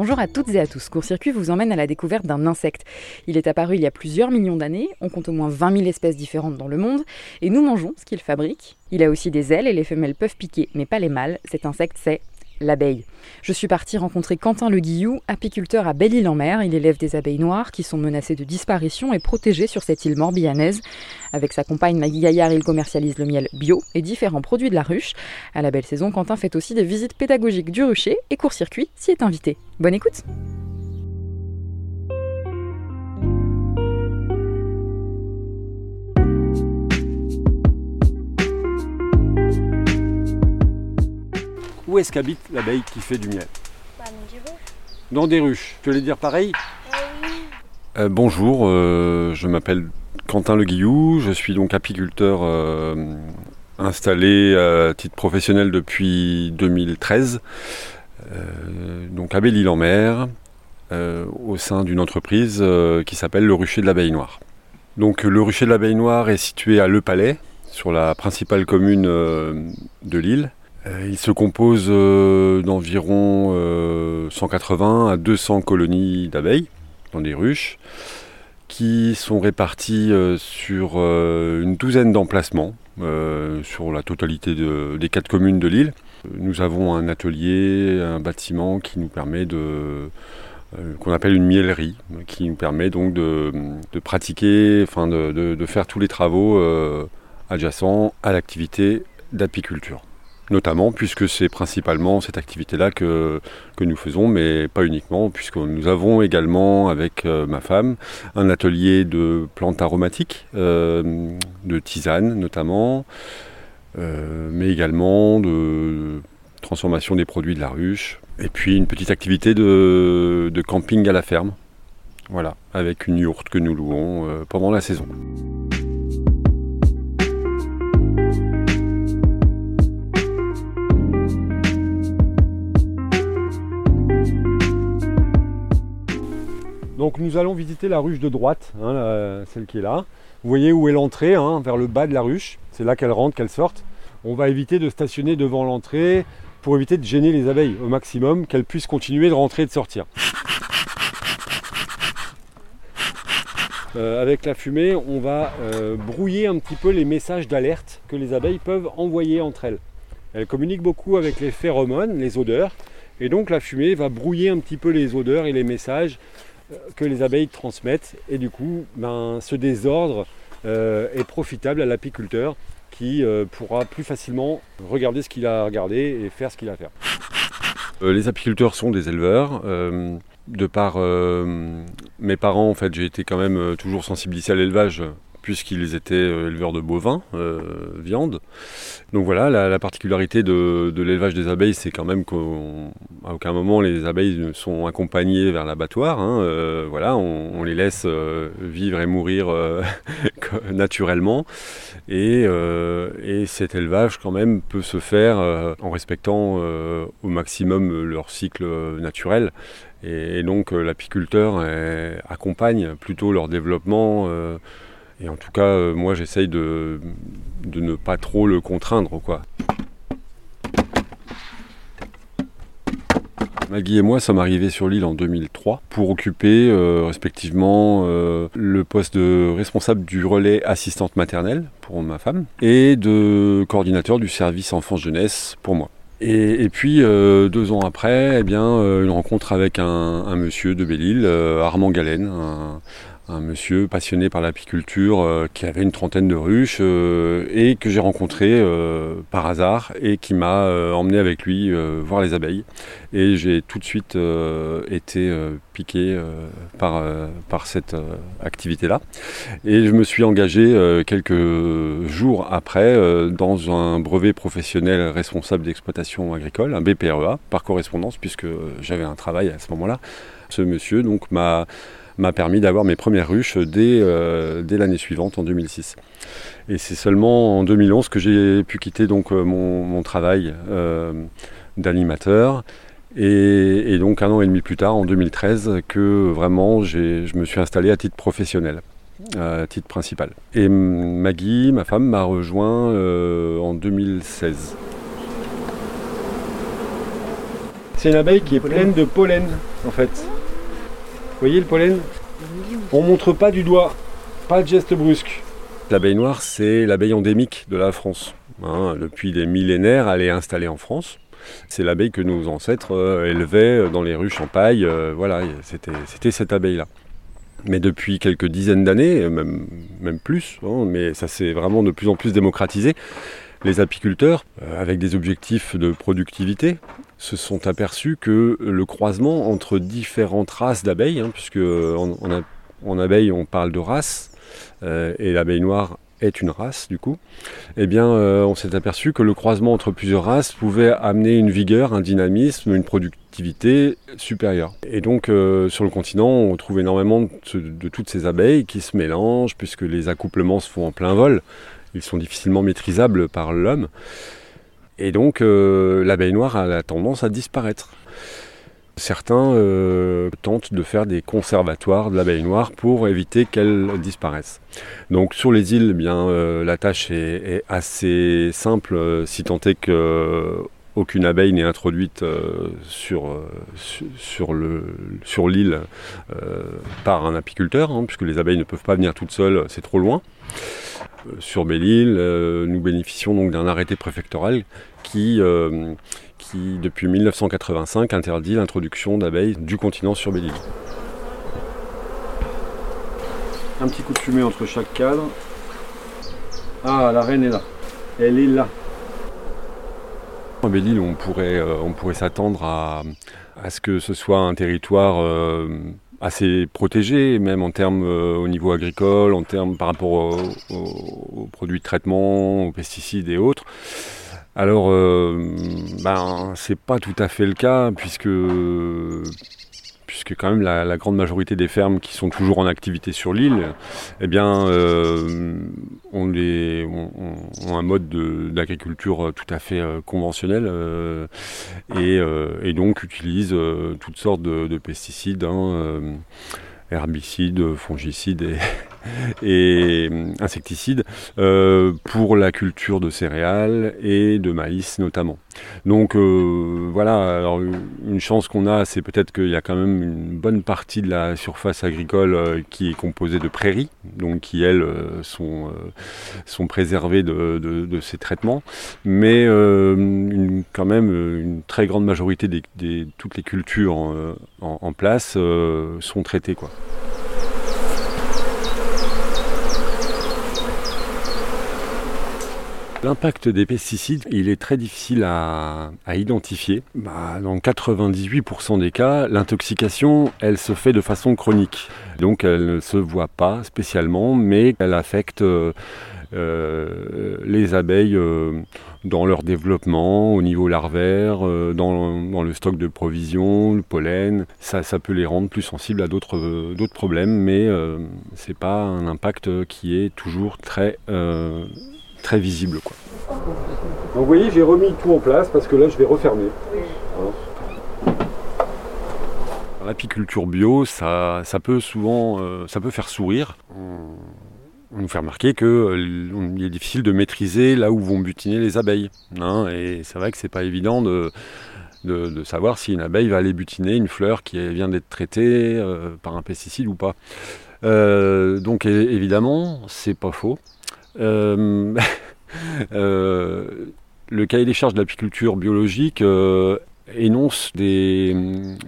Bonjour à toutes et à tous. Court-circuit vous emmène à la découverte d'un insecte. Il est apparu il y a plusieurs millions d'années, on compte au moins 20 000 espèces différentes dans le monde, et nous mangeons ce qu'il fabrique. Il a aussi des ailes et les femelles peuvent piquer, mais pas les mâles. Cet insecte, c'est l'abeille. Je suis partie rencontrer Quentin Le Guillou, apiculteur à Belle-Île-en-Mer. Il élève des abeilles noires qui sont menacées de disparition et protégées sur cette île morbihanaise. Avec sa compagne Maggie Gaillard, il commercialise le miel bio et différents produits de la ruche. À la belle saison, Quentin fait aussi des visites pédagogiques du rucher et court-circuit s'y est invité. Bonne écoute! Où est-ce qu'habite l'abeille qui fait du miel Bah, dans des ruches. Dans des ruches. Tu veux dire pareil? Ah oui. Euh, Bonjour, euh, je m'appelle Quentin Le Guillou, je suis donc apiculteur euh, installé à titre professionnel depuis 2013, euh, donc à Belle-Île-en-Mer, euh, au sein d'une entreprise euh, qui s'appelle le Rucher de l'Abeille Noire. Donc le Rucher de l'Abeille Noire est situé à Le Palais, sur la principale commune euh, de l'île. Euh, il se compose euh, d'environ euh, 180 à 200 colonies d'abeilles dans des ruches qui sont réparties euh, sur euh, une douzaine d'emplacements euh, sur la totalité de- des quatre communes de l'île. Nous avons un atelier, un bâtiment qui nous permet de euh, qu'on appelle une miellerie, qui nous permet donc de, pratiquer, enfin de, faire tous les travaux euh, adjacents à l'activité d'apiculture notamment puisque c'est principalement cette activité-là que, que nous faisons, mais pas uniquement, puisque nous avons également avec euh, ma femme un atelier de plantes aromatiques, euh, de tisanes notamment, euh, mais également de transformation des produits de la ruche, et puis une petite activité de, camping à la ferme, voilà, avec une yourte que nous louons pendant la saison. Donc nous allons visiter la ruche de droite, hein, celle qui est là. Vous voyez où est l'entrée, hein, vers le bas de la ruche. C'est là qu'elle rentre, qu'elle sorte. On va éviter de stationner devant l'entrée pour éviter de gêner les abeilles au maximum, qu'elles puissent continuer de rentrer et de sortir. Euh, avec la fumée, on va euh, brouiller un petit peu les messages d'alerte que les abeilles peuvent envoyer entre elles. Elles communiquent beaucoup avec les phéromones, les odeurs, et donc la fumée va brouiller un petit peu les odeurs et les messages que les abeilles transmettent, et du coup, ben, ce désordre euh, est profitable à l'apiculteur qui euh, pourra plus facilement regarder ce qu'il a à regarder et faire ce qu'il a à faire. Euh, les apiculteurs sont des éleveurs. euh, de par euh, mes parents, en fait, j'ai été quand même euh, toujours sensibilisé à l'élevage puisqu'ils étaient euh, éleveurs de bovins, euh, viande. Donc voilà, la, la particularité de, l'élevage des abeilles, c'est quand même qu'à aucun moment les abeilles ne sont accompagnées vers l'abattoir. hein. Euh, voilà, on, les laisse vivre et mourir naturellement. Et, et cet élevage, quand même, peut se faire en respectant au maximum leur cycle naturel. Et, donc l'apiculteur accompagne plutôt leur développement. Et en tout cas, euh, moi, j'essaye de, de ne pas trop le contraindre, quoi. Maggie et moi sommes arrivés sur l'île en 2003 pour occuper euh, respectivement euh, le poste de responsable du relais assistante maternelle pour ma femme et de coordinateur du service enfance-jeunesse pour moi. Et, puis deux ans après, eh bien, une rencontre avec un, monsieur de Belle-Île, Armand Galen, un monsieur passionné par l'apiculture euh, qui avait une trentaine de ruches euh, et que j'ai rencontré euh, par hasard et qui m'a emmené avec lui voir les abeilles. Et j'ai tout de suite été piqué par, par cette activité-là. Et je me suis engagé quelques jours après dans un brevet professionnel responsable d'exploitation agricole, un BPREA, par correspondance, puisque j'avais un travail à ce moment-là. Ce monsieur donc m'a m'a permis d'avoir mes premières ruches dès, euh, dès l'année suivante, en 2006. Et c'est seulement en 2011 que j'ai pu quitter donc euh, mon, mon travail euh, d'animateur. Et, et donc un an et demi plus tard, en 2013, que vraiment je me suis installé à titre professionnel, à titre principal. Et Maggie, ma femme, m'a rejoint euh, en 2016. C'est une abeille qui est pleine de pollen en fait. Voyez le pollen? On montre pas du doigt, pas de geste brusque. L'abeille noire, c'est l'abeille endémique de la France. Hein, depuis des millénaires, elle est installée en France. C'est l'abeille que nos ancêtres euh, élevaient dans les rues Champagne. Euh, voilà, c'était cette abeille-là. Mais depuis quelques dizaines d'années, même, même plus, hein, mais ça s'est vraiment de plus en plus démocratisé, les apiculteurs, euh, avec des objectifs de productivité, se sont aperçus que le croisement entre différentes races d'abeilles, hein, puisque en, en, abeille on parle de race, et l'abeille noire est une race du coup, eh bien euh, on s'est aperçu que le croisement entre plusieurs races pouvait amener une vigueur, un dynamisme, une productivité supérieure. Et donc euh, sur le continent on trouve énormément de, toutes ces abeilles qui se mélangent puisque les accouplements se font en plein vol, ils sont difficilement maîtrisables par l'homme. Et donc euh, l'abeille noire a la tendance à disparaître. Certains euh, tentent de faire des conservatoires de l'abeille noire pour éviter qu'elle disparaisse. Donc sur les îles, eh bien, euh, la tâche est, assez simple, si tant est que aucune abeille n'est introduite sur, sur, l'île par un apiculteur, hein, puisque les abeilles ne peuvent pas venir toutes seules, c'est trop loin. Sur Belle-Île, nous bénéficions donc d'un arrêté préfectoral qui qui, depuis 1985, interdit l'introduction d'abeilles du continent sur Belle-Île. Un petit coup de fumée entre chaque cadre. Ah, la reine est là. Elle est là. À Belle-Île, on pourrait, euh, on pourrait s'attendre à, ce que ce soit un territoire euh, assez protégé, même en termes euh, au niveau agricole, en termes par rapport aux produits de traitement, aux pesticides et autres. Alors, euh, ben, c'est pas tout à fait le cas, puisque, puisque quand même la, grande majorité des fermes qui sont toujours en activité sur l'île, eh bien, euh, ont, un mode d'agriculture tout à fait euh, conventionnel et, donc utilisent toutes sortes de, pesticides. Hein, herbicides, fongicides et, insecticides euh, pour la culture de céréales et de maïs notamment. Donc euh, voilà, alors, une chance qu'on a, c'est peut-être qu'il y a quand même une bonne partie de la surface agricole euh, qui est composée de prairies, donc qui elles sont, sont préservées de, ces traitements, mais quand même une très grande majorité de toutes les cultures en, en place sont traitées. Quoi. L'impact des pesticides, il est très difficile à, identifier. Bah, dans 98% des cas, l'intoxication, elle se fait de façon chronique. Donc elle ne se voit pas spécialement, mais elle affecte euh, les abeilles euh, dans leur développement, au niveau larvaire, euh, dans, le stock de provisions, le pollen. Ça, ça peut les rendre plus sensibles à d'autres problèmes, mais ce n'est pas un impact qui est toujours très très visible. Quoi. Donc vous voyez, j'ai remis tout en place parce que là, je vais refermer. L'apiculture bio, ça, ça, peut souvent euh, ça peut faire sourire. On nous fait remarquer qu'il euh, est difficile de maîtriser là où vont butiner les abeilles. Hein. et c'est vrai que c'est pas évident de, de, savoir si une abeille va aller butiner une fleur qui vient d'être traitée euh, par un pesticide ou pas. donc évidemment, c'est pas faux. Euh, euh, le cahier des charges de l'apiculture biologique euh, énonce des,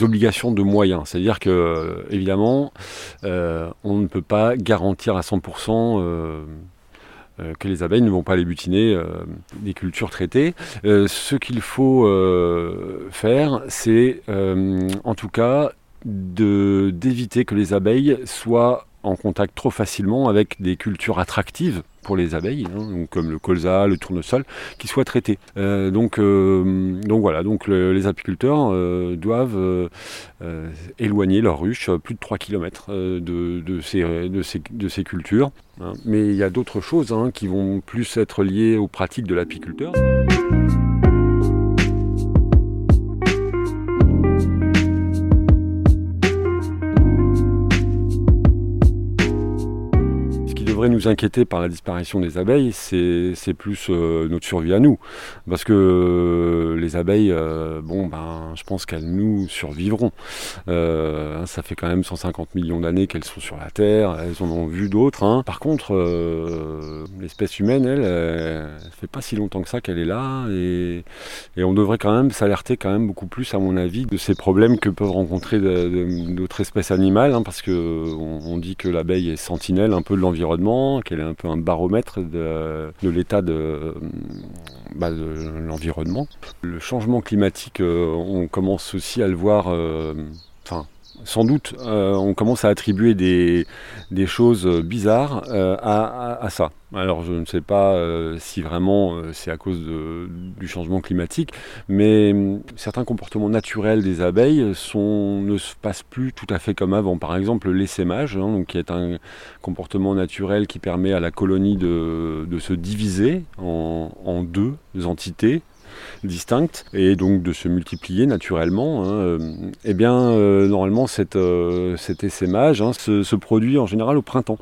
obligations de moyens. C'est-à-dire que, évidemment, on ne peut pas garantir à 100% que les abeilles ne vont pas aller butiner des cultures traitées. ce qu'il faut faire, c'est en tout cas d'éviter que les abeilles soient en contact trop facilement avec des cultures attractives pour les abeilles, hein, comme le colza, le tournesol, qui soient traités. Euh, donc, euh, donc voilà, donc les apiculteurs euh, doivent éloigner leur ruche plus de 3 km de, ces, de, ces, de, ces, cultures. Hein. Mais il y a d'autres choses hein, qui vont plus être liées aux pratiques de l'apiculteur. Nous inquiéter par la disparition des abeilles, c'est plus euh, notre survie à nous. Parce que euh, les abeilles, euh, bon, ben, je pense qu'elles nous survivront. ça fait quand même 150 millions d'années qu'elles sont sur la Terre, elles en ont vu d'autres. Hein. Par contre, l'espèce humaine, elle, elle, fait pas si longtemps que ça qu'elle est là, et, et, on devrait quand même s'alerter quand même beaucoup plus, à mon avis, de ces problèmes que peuvent rencontrer d'autres espèces animales, hein, parce que on, dit que l'abeille est sentinelle un peu de l'environnement, qu'elle est un peu un baromètre de, l'état bah, de, l'environnement. Le changement climatique, euh, on commence aussi à le voir, euh, sans doute, euh, on commence à attribuer des, choses bizarres euh, à, ça. Alors je ne sais pas euh, si vraiment c'est à cause du changement climatique, mais hum, certains comportements naturels des abeilles ne se passent plus tout à fait comme avant. Par exemple, l'essaimage, hein, qui est un comportement naturel qui permet à la colonie de, se diviser en deux entités distinctes et donc de se multiplier naturellement, hein, euh, eh bien euh, normalement cette, euh, cet essaimage hein, se, produit en général au printemps,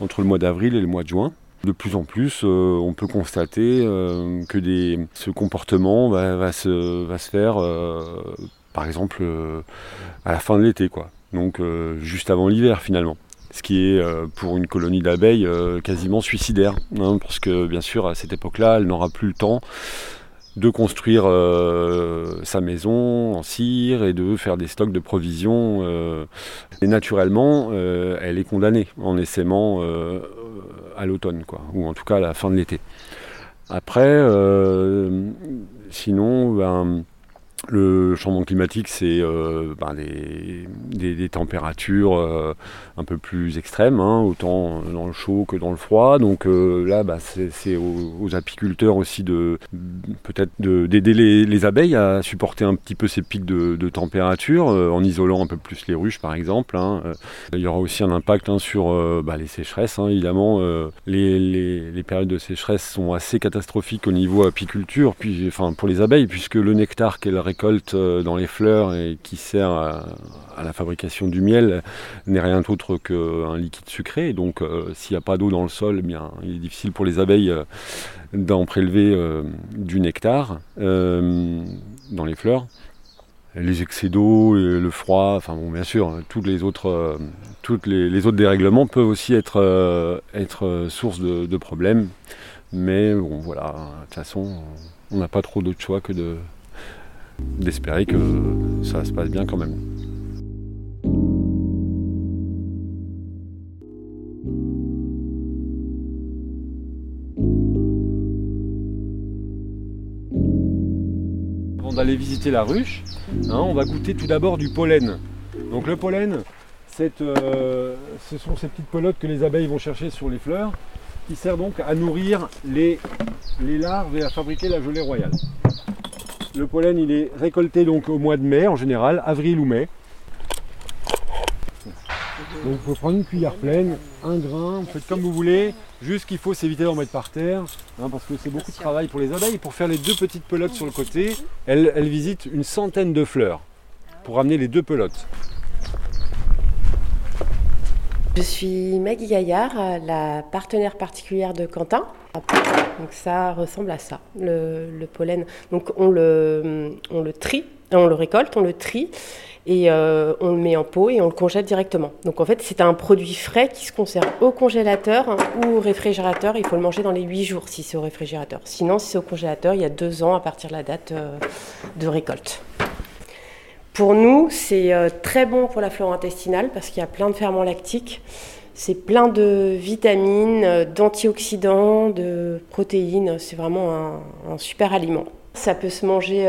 entre le mois d'avril et le mois de juin. De plus en plus, on peut constater que ce comportement va, se, va se faire, par exemple, à la fin de l'été, quoi. Donc juste avant l'hiver finalement ce qui est pour une colonie d'abeilles quasiment suicidaire, hein, parce que bien sûr à cette époque-là, elle n'aura plus le temps de construire euh, sa maison en cire et de faire des stocks de provisions. Euh, et naturellement, euh, elle est condamnée en essaimant à l'automne, quoi, ou en tout cas à la fin de l'été. Après, sinon, ben, le changement climatique, c'est euh, ben, des, températures euh, un peu plus extrêmes, hein, autant dans le chaud que dans le froid. Donc euh, là, bah, c'est aux, apiculteurs aussi de peut-être d'aider les, abeilles à supporter un petit peu ces pics de, température en isolant un peu plus les ruches, par exemple. Hein. Il y aura aussi un impact hein, sur bah, les sécheresses, évidemment. Les, les, périodes de sécheresse sont assez catastrophiques au niveau apiculture, puis, enfin, pour les abeilles, puisque le nectar qu'elles récoltent euh, dans les fleurs et qui sert à, la fabrication du miel n'est rien d'autre qu'un liquide sucré. Donc euh, s'il n'y a pas d'eau dans le sol, eh bien, il est difficile pour les abeilles euh, d'en prélever du nectar dans les fleurs les excès d'eau, le froid, enfin bon, bien sûr, toutes les autres, toutes les, autres dérèglements peuvent aussi être, être source de, de, problèmes. Mais bon, voilà, de toute façon, on n'a pas trop d'autre choix que de, d'espérer que ça se passe bien quand même. Avant d'aller visiter la ruche, hein, on va goûter tout d'abord du pollen. Donc le pollen, euh, ce sont ces petites pelotes que les abeilles vont chercher sur les fleurs, qui sert donc à nourrir les, les larves et à fabriquer la gelée royale. Le pollen, il est récolté donc au mois de mai en général, avril ou mai. Donc il faut prendre une cuillère pleine, un grain, faites comme vous voulez, juste qu'il faut s'éviter d'en mettre par terre, hein, parce que c'est beaucoup de travail pour les abeilles. Pour faire les deux petites pelotes sur le côté, elles, elles visitent une centaine de fleurs pour ramener les deux pelotes. Je suis Maggie Gaillard, la partenaire particulière de Quentin. Donc ça ressemble à ça, le, pollen. Donc on le, on le trie, on le récolte, on le trie et euh, on le met en pot et on le congèle directement. Donc en fait c'est un produit frais qui se conserve au congélateur ou au réfrigérateur. Il faut le manger dans les 8 jours si c'est au réfrigérateur. Sinon si c'est au congélateur, il y a deux ans à partir de la date euh, de récolte. Pour nous, c'est euh, très bon pour la flore intestinale parce qu'il y a plein de ferments lactiques. C'est plein de vitamines, euh, d'antioxydants, de protéines. C'est vraiment un, super aliment. Ça peut se manger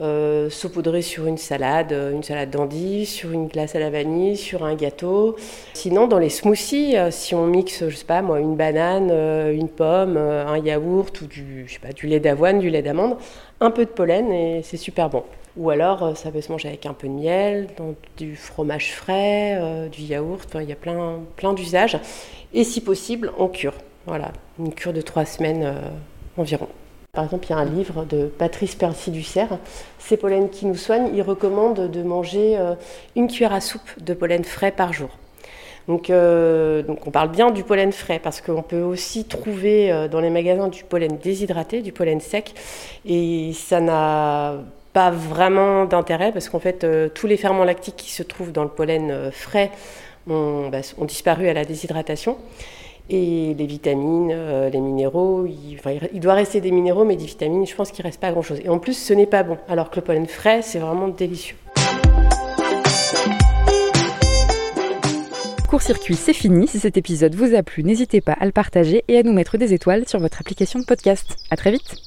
euh, saupoudré sur une salade, une salade d'endives, sur une glace à la vanille, sur un gâteau. Sinon, dans les smoothies, si on mixe, je sais pas moi, une banane, une pomme, un yaourt ou du lait d'avoine, du lait d'amande, un peu de pollen et c'est super bon. Ou alors, euh, ça peut se manger avec un peu de miel, du fromage frais, euh, du yaourt. il y a plein, plein d'usages. Et si possible, en cure. Voilà, une cure de trois semaines euh, environ. Par exemple, il y a un livre de Patrice Percy Dussert, C'est pollen qui nous soigne. Il recommande de manger une cuillère à soupe de pollen frais par jour. Donc, euh, donc on parle bien du pollen frais parce qu'on peut aussi trouver euh, dans les magasins du pollen déshydraté, du pollen sec, et ça n'a pas vraiment d'intérêt parce qu'en fait euh, tous les ferments lactiques qui se trouvent dans le pollen frais ont, bah, ont, disparu à la déshydratation. Et les vitamines, les minéraux, il, il, doit rester des minéraux, mais des vitamines, je pense qu'il ne reste pas grand-chose. Et en plus, ce n'est pas bon, alors que le pollen frais, c'est vraiment délicieux. Court-circuit, c'est fini. Si cet épisode vous a plu, n'hésitez pas à le partager et à nous mettre des étoiles sur votre application de podcast. À très vite.